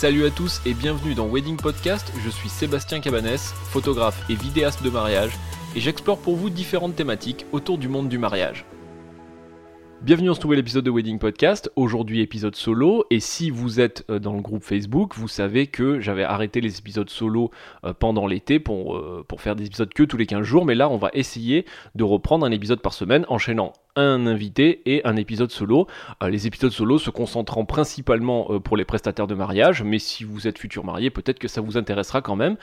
Salut à tous et bienvenue dans Wedding Podcast, je suis Sébastien Cabanès, photographe et vidéaste de mariage, et j'explore pour vous différentes thématiques autour du monde du mariage. Bienvenue dans ce nouvel épisode de Wedding Podcast, aujourd'hui épisode solo, et si vous êtes euh, dans le groupe Facebook, vous savez que j'avais arrêté les épisodes solo euh, pendant l'été pour, euh, pour faire des épisodes que tous les 15 jours, mais là on va essayer de reprendre un épisode par semaine, enchaînant un invité et un épisode solo. les épisodes solo se concentrant principalement pour les prestataires de mariage, mais si vous êtes futur marié, peut-être que ça vous intéressera quand même.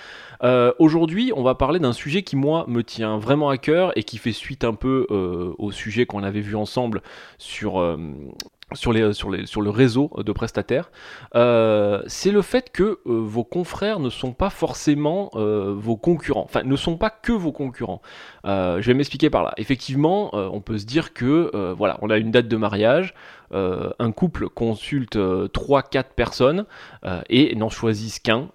Aujourd'hui, on va parler d'un sujet qui moi me tient vraiment à cœur et qui fait suite un peu au sujet qu'on avait vu ensemble sur, euh, sur, les, sur, les, sur le réseau de prestataires, euh, c'est le fait que euh, vos confrères ne sont pas forcément vos concurrents, enfin ne sont pas que vos concurrents. je vais m'expliquer par là. Effectivement, on peut se dire que voilà, on a une date de mariage, euh, un couple consulte 3-4 euh, personnes euh, et n'en choisissent qu'un.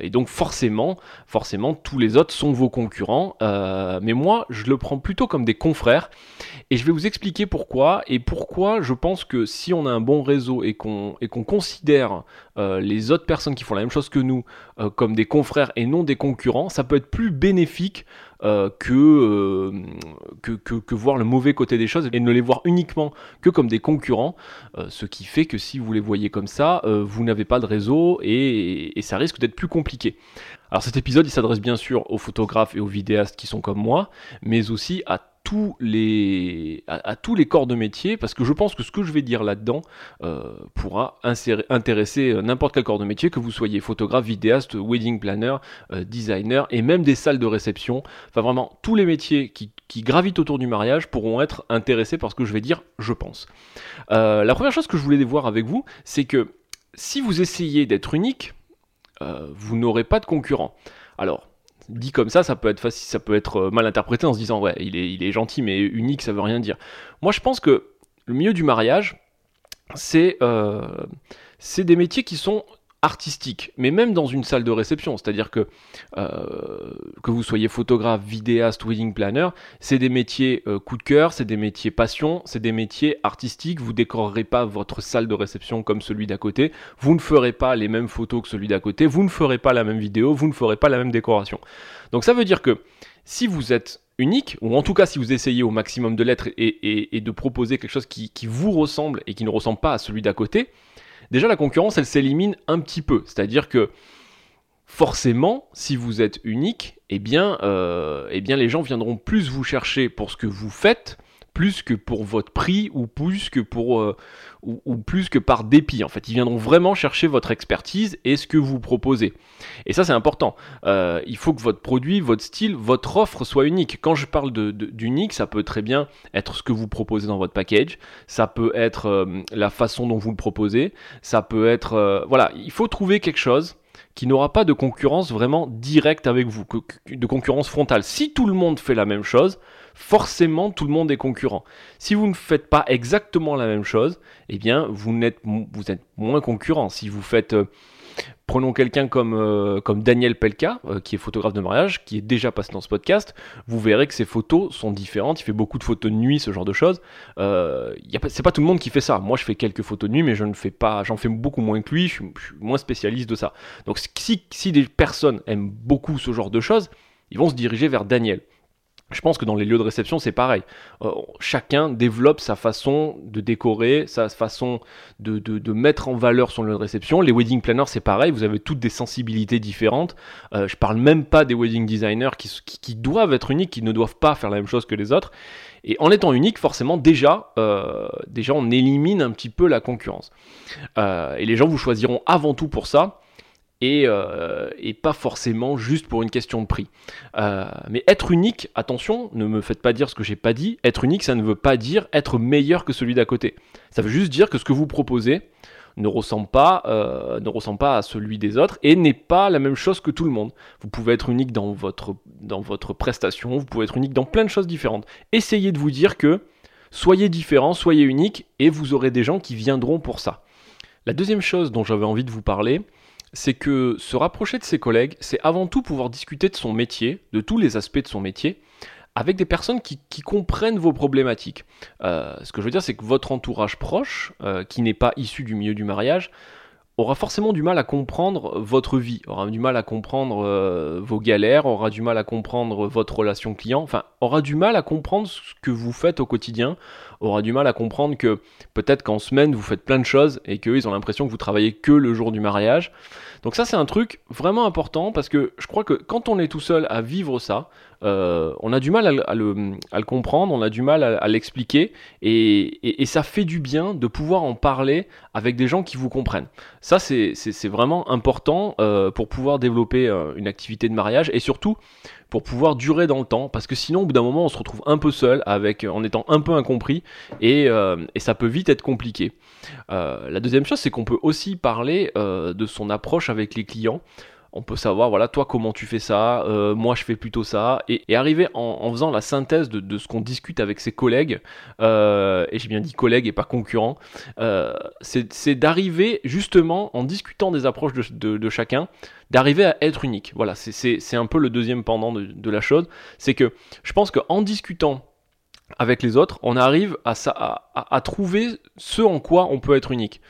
et donc forcément, forcément, tous les autres sont vos concurrents. mais moi, je le prends plutôt comme des confrères. Et je vais vous expliquer pourquoi. Et pourquoi je pense que si on a un bon réseau et qu'on qu'on considère les autres personnes qui font la même chose que nous comme des confrères et non des concurrents, ça peut être plus bénéfique euh, euh, que, que, voir le mauvais côté des choses et ne les voir uniquement que comme des concurrents, euh, ce qui fait que si vous les voyez comme ça, vous n'avez pas de réseau et, et ça risque d'être plus compliqué. Alors cet épisode, il s'adresse bien sûr aux photographes et aux vidéastes qui sont comme moi, mais aussi à tous les, à, tous les corps de métier, parce que je pense que ce que je vais dire là-dedans euh, pourra intéresser euh, n'importe quel corps de métier, que vous soyez photographe, vidéaste, wedding planner, euh, designer, et même des salles de réception. Enfin vraiment, tous les métiers qui, gravitent autour du mariage pourront être intéressés par ce que je vais dire, je pense. la première chose que je voulais voir avec vous, c'est que si vous essayez d'être unique, vous n'aurez pas de concurrent. Alors, dit comme ça, ça peut être euh, mal interprété en se disant ouais, il est, il est gentil, mais unique, ça veut rien dire. Moi, je pense que le milieu du mariage, c'est euh, c'est des métiers qui sont artistique, mais même dans une salle de réception, c'est-à-dire que euh, que vous soyez photographe, vidéaste, wedding planner, c'est des métiers euh, coup de cœur, c'est des métiers passion, c'est des métiers artistiques. Vous décorerez pas votre salle de réception comme celui d'à côté, vous ne ferez pas les mêmes photos que celui d'à côté, vous ne ferez pas la même vidéo, vous ne ferez pas la même décoration. Donc ça veut dire que si vous êtes unique, ou en tout cas si vous essayez au maximum de l'être et, de proposer quelque chose qui, qui vous ressemble et qui ne ressemble pas à celui d'à côté, déjà la concurrence, elle s'élimine un petit peu. C'est-à-dire que forcément, si vous êtes unique, eh bien, euh, eh bien les gens viendront plus vous chercher pour ce que vous faites plus que pour votre prix ou plus que pour euh, ou, plus que par dépit. En fait, ils viendront vraiment chercher votre expertise et ce que vous proposez. Et ça, c'est important. Euh, il faut que votre produit, votre style, votre offre soit unique. Quand je parle d'unique, ça peut très bien être ce que vous proposez dans votre package. Ça peut être euh, la façon dont vous le proposez. Ça peut être voilà. Il faut trouver quelque chose qui n'aura pas de concurrence vraiment directe avec vous, de concurrence frontale. Si tout le monde fait la même chose, forcément tout le monde est concurrent. Si vous ne faites pas exactement la même chose, eh bien vous, êtes, moins concurrent. Si vous faites... Prenons quelqu'un comme, euh, comme Daniel Pelka, euh, qui est photographe de mariage, qui est déjà passé dans ce podcast, vous verrez que ses photos sont différentes, il fait beaucoup de photos de nuit, ce genre de choses. Euh, c'est pas tout le monde qui fait ça. Moi je fais quelques photos de nuit, mais je ne fais pas, j'en fais beaucoup moins que lui, je suis, moins spécialiste de ça. Donc si des personnes aiment beaucoup ce genre de choses, ils vont se diriger vers Daniel. Je pense que dans les lieux de réception, c'est pareil. Euh, chacun développe sa façon de décorer, sa façon de, mettre en valeur son lieu de réception. Les wedding planners, c'est pareil. Vous avez toutes des sensibilités différentes. Euh, je parle même pas des wedding designers qui, qui, doivent être uniques, qui ne doivent pas faire la même chose que les autres. Et en étant unique, forcément, déjà, euh, déjà on élimine un petit peu la concurrence. Euh, et les gens vous choisiront avant tout pour ça. Euh, et, pas forcément juste pour une question de prix. Euh, mais être unique, attention, ne me faites pas dire ce que j'ai pas dit. Être unique, ça ne veut pas dire être meilleur que celui d'à côté. Ça veut juste dire que ce que vous proposez ne ressemble pas, euh, ne ressemble pas à celui des autres et n'est pas la même chose que tout le monde. Vous pouvez être unique dans votre, dans votre prestation, vous pouvez être unique dans plein de choses différentes. Essayez de vous dire que soyez différent, soyez unique et vous aurez des gens qui viendront pour ça. La deuxième chose dont j'avais envie de vous parler, c'est que se rapprocher de ses collègues, c'est avant tout pouvoir discuter de son métier, de tous les aspects de son métier, avec des personnes qui, comprennent vos problématiques. Euh, ce que je veux dire, c'est que votre entourage proche, euh, qui n'est pas issu du milieu du mariage, aura forcément du mal à comprendre votre vie, aura du mal à comprendre euh, vos galères, aura du mal à comprendre votre relation client, enfin aura du mal à comprendre ce que vous faites au quotidien, aura du mal à comprendre que peut-être qu'en semaine vous faites plein de choses et qu'eux ils ont l'impression que vous travaillez que le jour du mariage. Donc ça c'est un truc vraiment important parce que je crois que quand on est tout seul à vivre ça, euh, on a du mal à, le, comprendre, on a du mal à, l'expliquer, et, ça fait du bien de pouvoir en parler avec des gens qui vous comprennent. Ça, c'est vraiment important euh, pour pouvoir développer euh, une activité de mariage, et surtout pour pouvoir durer dans le temps, parce que sinon, au bout d'un moment, on se retrouve un peu seul, avec, en étant un peu incompris, et, et ça peut vite être compliqué. la deuxième chose, c'est qu'on peut aussi parler de son approche avec les clients on peut savoir, voilà, toi comment tu fais ça, euh, moi je fais plutôt ça, et, arriver en, faisant la synthèse de, ce qu'on discute avec ses collègues, euh, et j'ai bien dit collègues et pas concurrents, euh, c'est d'arriver justement en discutant des approches de, chacun, d'arriver à être unique. Voilà, c'est un peu le deuxième pendant de, la chose, c'est que je pense qu'en discutant avec les autres, on arrive à, à trouver ce en quoi on peut être unique.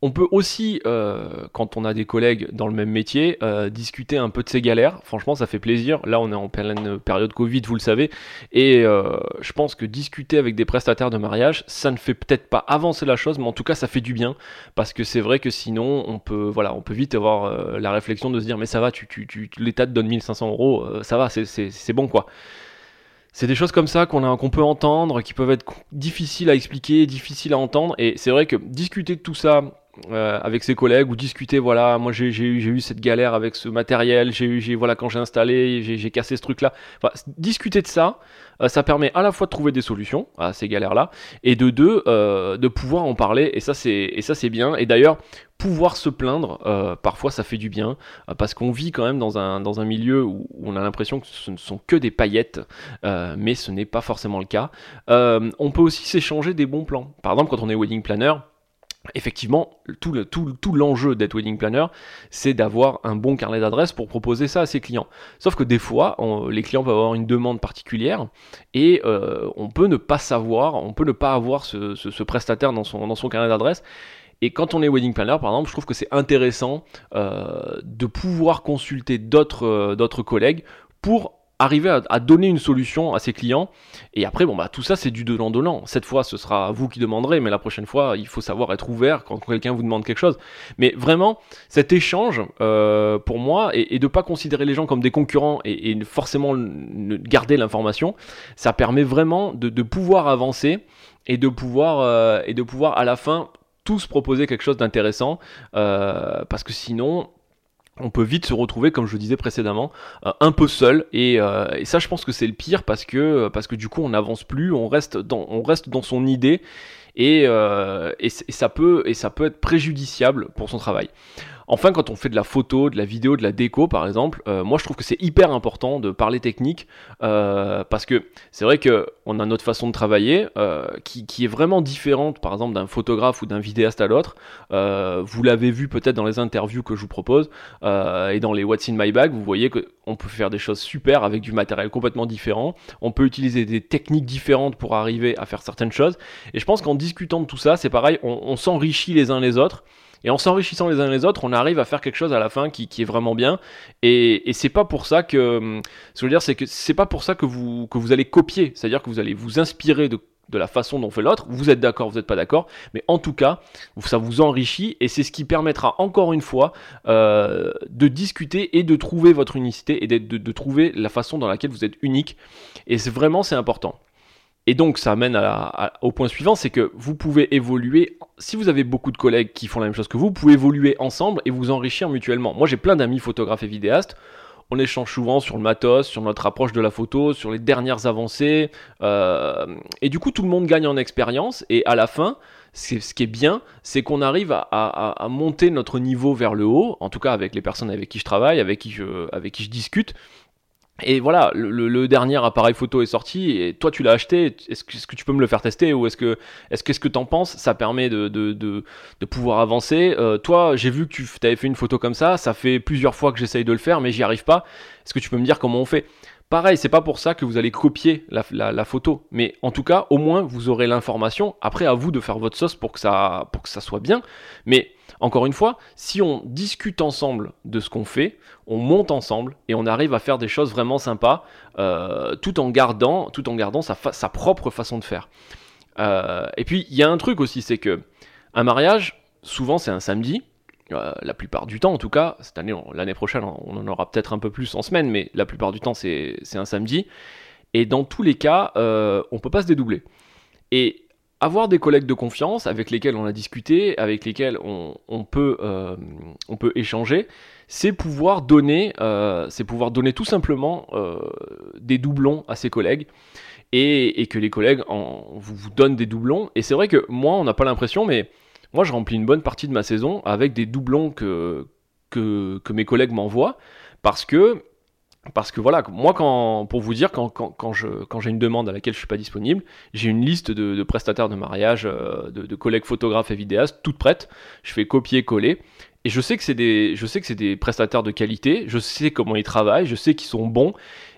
On peut aussi, euh, quand on a des collègues dans le même métier, euh, discuter un peu de ses galères. Franchement, ça fait plaisir. Là, on est en pleine période Covid, vous le savez. Et euh, je pense que discuter avec des prestataires de mariage, ça ne fait peut-être pas avancer la chose, mais en tout cas, ça fait du bien. Parce que c'est vrai que sinon, on peut, voilà, on peut vite avoir la réflexion de se dire, mais ça va, tu, tu, l'État te donne 1500 euros, ça va, c'est bon quoi. C'est des choses comme ça qu'on peut entendre, qui peuvent être difficiles à expliquer, difficiles à entendre. Et c'est vrai que discuter de tout ça euh, avec ses collègues ou discuter voilà moi j'ai eu cette galère avec ce matériel j'ai voilà quand j'ai installé j'ai cassé ce truc là discuter de ça euh, ça permet à la fois de trouver des solutions à ces galères là et de deux euh, de pouvoir en parler et ça c'est et ça c'est bien. Et d'ailleurs pouvoir se plaindre parfois ça fait du bien parce qu'on vit quand même dans un dans un milieu où on a l'impression que ce ne sont que des paillettes mais ce n'est pas forcément le cas. On peut aussi s'échanger des bons plans. Par exemple quand on est wedding planner effectivement, tout, le, tout, tout l'enjeu d'être wedding planner, c'est d'avoir un bon carnet d'adresses pour proposer ça à ses clients. Sauf que des fois, les clients peuvent avoir une demande particulière et euh, on peut ne pas savoir, on peut ne pas avoir ce, prestataire dans son, carnet d'adresses. Et quand on est wedding planner, par exemple, je trouve que c'est intéressant euh, de pouvoir consulter d'autres, euh, d'autres collègues pour arriver à, donner une solution à ses clients. Et après, bon, bah, tout ça, c'est du donnant-donnant. Cette fois, ce sera vous qui demanderez, mais la prochaine fois, il faut savoir être ouvert quand quelqu'un vous demande quelque chose. Mais vraiment, cet échange, euh, pour moi, et, de ne pas considérer les gens comme des concurrents et, forcément garder l'information, ça permet vraiment de, pouvoir avancer et de pouvoir, euh, et de pouvoir à la fin tous proposer quelque chose d'intéressant, euh, parce que sinon, on peut vite se retrouver, comme je le disais précédemment, euh, un peu seul. Euh, et, ça, je pense que c'est le pire parce que, que du coup, on n'avance plus, on reste, dans, son idée euh, et ça peut être préjudiciable pour son travail. Enfin, quand on fait de la photo, de la vidéo, de la déco, par exemple, euh, moi je trouve que c'est hyper important de parler technique euh, parce que c'est vrai que on a notre façon de travailler euh, qui, est vraiment différente, par exemple, d'un photographe ou d'un vidéaste à l'autre. vous l'avez vu peut-être dans les interviews que je vous propose et dans les What's in My Bag, vous voyez qu'on peut faire des choses super avec du matériel complètement différent. On peut utiliser des techniques différentes pour arriver à faire certaines choses. Et je pense qu'en discutant de tout ça, c'est pareil, on s'enrichit les uns les autres. Et en s'enrichissant les uns les autres, on arrive à faire quelque chose à la fin qui, est vraiment bien. Et, c'est pas pour ça que, ce que je c'est que c'est pas pour ça que vous, que vous allez copier. C'est-à-dire que vous allez vous inspirer de, la façon dont fait l'autre. Vous êtes d'accord, vous n'êtes pas d'accord. Mais en tout cas, ça vous enrichit et c'est ce qui permettra encore une fois euh, de discuter et de trouver votre unicité et de, de trouver la façon dans laquelle vous êtes unique. Et c'est vraiment, c'est important. Et donc ça amène au point suivant, c'est que vous pouvez évoluer, si vous avez beaucoup de collègues qui font la même chose que vous, vous pouvez évoluer ensemble et vous enrichir mutuellement. Moi j'ai plein d'amis photographes et vidéastes, on échange souvent sur le matos, sur notre approche de la photo, sur les dernières avancées, euh, et du coup tout le monde gagne en expérience, et à la fin, ce qui est bien, c'est qu'on arrive à, monter notre niveau vers le haut, en tout cas avec les personnes avec qui je travaille, avec qui avec qui je discute, et voilà, le, dernier appareil photo est sorti et toi tu l'as acheté. Est-ce que, tu peux me le faire tester ou est-ce que est-ce qu'est-ce que t'en penses? Ça permet de, de, de, pouvoir avancer. Euh, toi, j'ai vu que tu avais fait une photo comme ça. Ça fait plusieurs fois que j'essaye de le faire, mais j'y arrive pas. Est-ce que tu peux me dire comment on fait? Pareil, c'est pas pour ça que vous allez copier la, photo, mais en tout cas, au moins vous aurez l'information. Après, à vous de faire votre sauce pour que ça, soit bien. Mais encore une fois, si on discute ensemble de ce qu'on fait, on monte ensemble et on arrive à faire des choses vraiment sympas, euh, tout en gardant, sa propre façon de faire. Euh, et puis il y a un truc aussi, c'est que un mariage, souvent c'est un samedi. Euh, la plupart du temps, en tout cas, cette année, l'année prochaine, on en aura peut-être un peu plus en semaine, mais la plupart du temps, c'est un samedi. Et dans tous les cas, euh, on peut pas se dédoubler. Et avoir des collègues de confiance avec lesquels on a discuté, avec lesquels on, peut, euh, peut échanger, c'est pouvoir donner, pouvoir donner tout simplement des doublons à ses collègues. Et, que les collègues vous donnent des doublons. Et c'est vrai que moi, on n'a pas l'impression, mais moi, je remplis une bonne partie de ma saison avec des doublons que, que, mes collègues m'envoient parce que parce que voilà, moi, quand, pour vous dire, quand, quand, quand j'ai une demande à laquelle je suis pas disponible, j'ai une liste de, prestataires de mariage, euh, de, collègues photographes et vidéastes, toutes prêtes. Je fais copier-coller. Et je sais que c'est des, je sais que c'est des prestataires de qualité. Je sais comment ils travaillent. Je sais qu'ils sont bons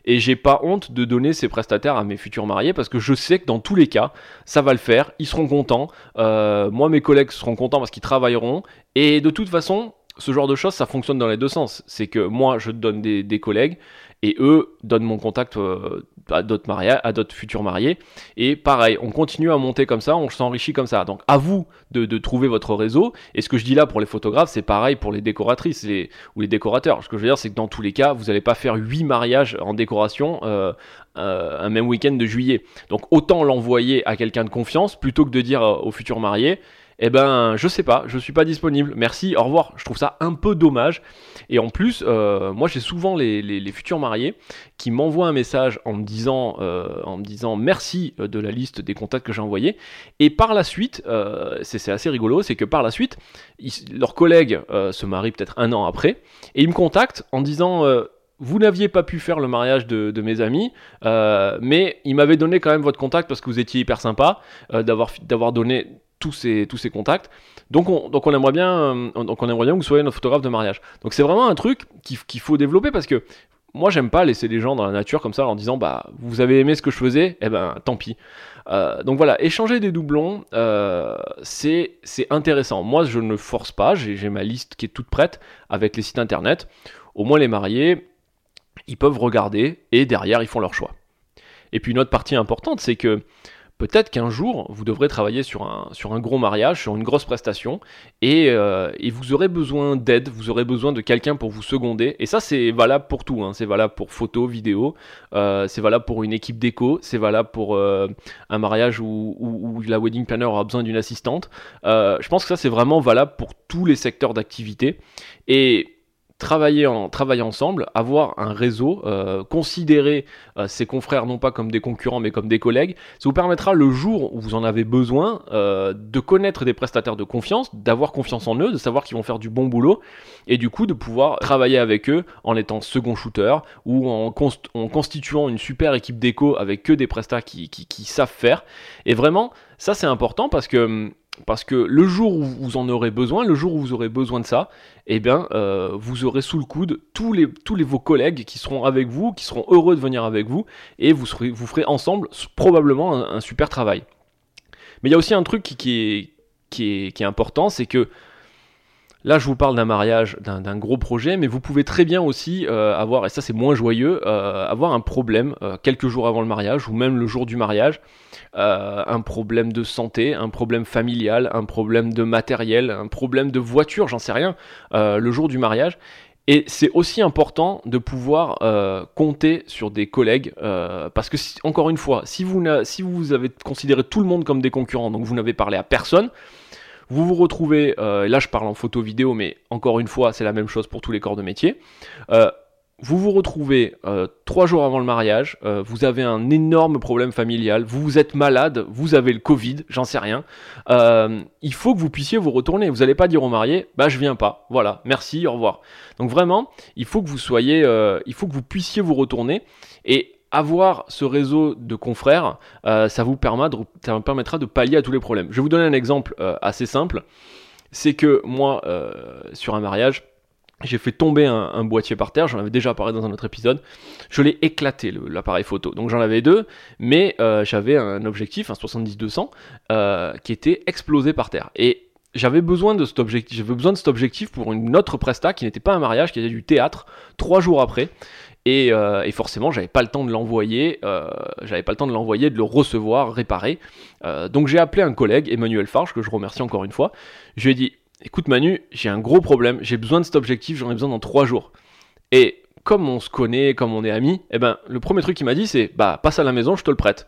et j'ai pas honte de donner ces prestataires à mes futurs mariés parce que je sais que dans tous les cas, ça va le faire, ils seront contents, euh, moi mes collègues seront contents parce qu'ils travailleront, et de toute façon, ce genre de choses, ça fonctionne dans les deux sens. C'est que moi, je donne des, collègues et eux donnent mon contact euh, à d'autres mariés, à d'autres futurs mariés. Et pareil, on continue à monter comme ça, on s'enrichit comme ça. Donc à vous de, trouver votre réseau. Et ce que je dis là pour les photographes, c'est pareil pour les décoratrices ou les décorateurs. Ce que je veux dire, c'est que dans tous les cas, vous n'allez pas faire 8 mariages en décoration euh, euh, un même week-end de juillet. Donc autant l'envoyer à quelqu'un de confiance plutôt que de dire aux futurs mariés eh ben, je sais pas, je suis pas disponible. Merci, au revoir. Je trouve ça un peu dommage. Et en plus, euh, moi, j'ai souvent les, futurs mariés qui m'envoient un message en me disant, euh, merci euh, de la liste des contacts que j'ai envoyés. Et par la suite, c'est assez rigolo, c'est que par la suite, leurs collègues se marient peut-être un an après, et ils me contactent en disant vous n'aviez pas pu faire le mariage de, mes amis, mais ils m'avaient donné quand même votre contact parce que vous étiez hyper sympa d'avoir donné tous ces, tous contacts. Donc on, donc on aimerait bien, euh, donc on aimerait bien que vous soyez notre photographe de mariage. Donc c'est vraiment un truc qu'il faut développer parce que moi j'aime pas laisser les gens dans la nature comme ça en disant bah vous avez aimé ce que je faisais, eh ben tant pis. Euh, donc voilà, échanger des doublons, euh, c'est intéressant. Moi je ne force pas, j'ai ma liste qui est toute prête avec les sites internet. Au moins les mariés, ils peuvent regarder et derrière ils font leur choix. Et puis une autre partie importante, c'est que peut-être qu'un jour, vous devrez travailler sur un, sur un gros mariage, sur une grosse prestation, et, euh, vous aurez besoin d'aide, vous aurez besoin de quelqu'un pour vous seconder. Et ça, c'est valable pour tout. Hein. C'est valable pour photo, vidéo, euh, c'est valable pour une équipe d'écho, c'est valable pour euh, un mariage où, où, la wedding planner aura besoin d'une assistante. je pense que ça, c'est vraiment valable pour tous les secteurs d'activité. Et travailler, en, travailler ensemble, avoir un réseau, euh, considérer euh, ses confrères non pas comme des concurrents mais comme des collègues, ça vous permettra le jour où vous en avez besoin euh, de connaître des prestataires de confiance, d'avoir confiance en eux, de savoir qu'ils vont faire du bon boulot et du coup de pouvoir travailler avec eux en étant second shooter ou en, constituant une super équipe d'écho avec que des prestats qui, qui savent faire. Et vraiment, ça c'est important parce que hum, parce que le jour où vous en aurez besoin, le jour où vous aurez besoin de ça, eh bien, euh, vous aurez sous le coude tous vos collègues qui seront avec vous, qui seront heureux de venir avec vous, et vous, ferez ensemble probablement un, super travail. Mais il y a aussi un truc qui est important, c'est que Là, je vous parle d'un mariage, d'un gros projet, mais vous pouvez très bien aussi euh, avoir, et ça c'est moins joyeux, euh, avoir un problème euh, quelques jours avant le mariage ou même le jour du mariage, un problème de santé, un problème familial, un problème de matériel, un problème de voiture, j'en sais rien, le jour du mariage. Et c'est aussi important de pouvoir compter sur des collègues, parce que encore une fois, si vous, si vous avez considéré tout le monde comme des concurrents, donc vous n'avez parlé à personne, vous vous retrouvez, euh, là je parle en photo vidéo, mais encore une fois, c'est la même chose pour tous les corps de métier. Euh, vous vous retrouvez euh, trois jours avant le mariage, vous avez un énorme problème familial, vous vous êtes malade, vous avez le Covid, j'en sais rien. il faut que vous puissiez vous retourner. Vous n'allez pas dire au marié, bah je viens pas. Voilà, merci, au revoir. Donc vraiment, il faut que vous soyez, il faut que vous puissiez vous retourner. Et avoir ce réseau de confrères, euh, ça, vous permettra de pallier à tous les problèmes. Je vais vous donner un exemple euh, assez simple. C'est que moi, euh, sur un mariage, j'ai fait tomber un, boîtier par terre, j'en avais déjà parlé dans un autre épisode. Je l'ai éclaté, l'appareil photo. Donc j'en avais deux, mais j'avais un objectif, un 70-200, euh, qui était explosé par terre. J'avais besoin de cet objectif, j'avais besoin de cet objectif pour une autre presta qui n'était pas un mariage, qui était du théâtre, trois jours après. Et, euh, et forcément, j'avais pas le temps de l'envoyer, euh, j'avais pas le temps de l'envoyer, de le recevoir, réparer. Euh, donc j'ai appelé un collègue, Emmanuel Farge, que je remercie encore une fois. Je lui ai dit, écoute Manu, j'ai un gros problème, j'ai besoin de cet objectif, j'en ai besoin dans trois jours. Et comme on se connaît, comme on est amis, eh ben le premier truc qu'il m'a dit c'est, bah passe à la maison, je te le prête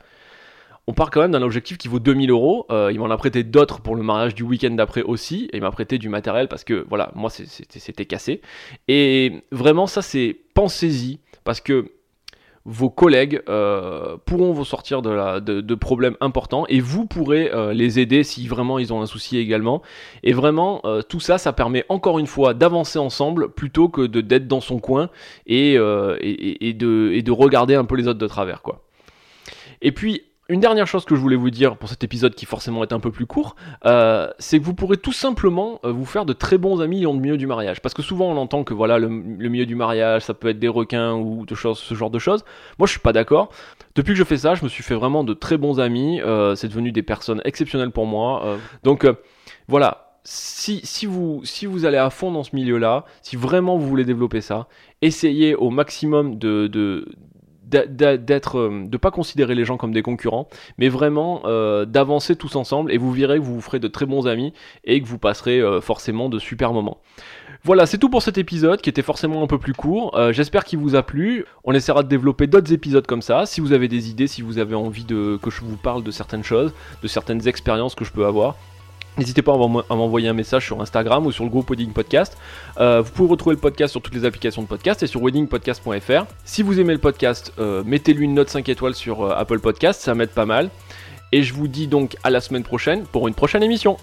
on part quand même d'un objectif qui vaut 2000 euros. Euh, il m'en a prêté d'autres pour le mariage du week-end d'après aussi. Et il m'a prêté du matériel parce que, voilà, moi, c'était cassé. Et vraiment, ça, c'est pensez-y. Parce que vos collègues euh, pourront vous sortir de, problèmes importants et vous pourrez euh, les aider si vraiment ils ont un souci également. Et vraiment, tout ça, ça permet encore une fois d'avancer ensemble plutôt que d'être dans son coin et, et, de, et de regarder un peu les autres de travers. quoi. Et puis, une dernière chose que je voulais vous dire pour cet épisode qui forcément est un peu plus court, euh, c'est que vous pourrez tout simplement euh, vous faire de très bons amis dans le milieu du mariage. Parce que souvent on entend que voilà le, milieu du mariage, ça peut être des requins ou ce genre de choses. Moi je suis pas d'accord. Depuis que je fais ça, je me suis fait vraiment de très bons amis. Euh, c'est devenu des personnes exceptionnelles pour moi. donc voilà. Si, si, vous, allez à fond dans ce milieu-là, si vraiment vous voulez développer ça, essayez au maximum de d'être euh, de pas considérer les gens comme des concurrents mais vraiment euh, d'avancer tous ensemble et vous verrez que vous vous ferez de très bons amis et que vous passerez euh, forcément de super moments voilà, c'est tout pour cet épisode qui était forcément un peu plus court. J'espère qu'il vous a plu. On essaiera de développer d'autres épisodes comme ça. Si vous avez des idées, si vous avez envie de, que je vous parle de certaines choses, de certaines expériences que je peux avoir, N'hésitez pas à m'envoyer un message sur Instagram ou sur le groupe Wedding Podcast. Euh, vous pouvez retrouver le podcast sur toutes les applications de podcast et sur weddingpodcast.fr. Si vous aimez le podcast, euh, mettez-lui une note 5 étoiles sur euh, Apple Podcast, ça m'aide pas mal. Et je vous dis donc à la semaine prochaine pour une prochaine émission.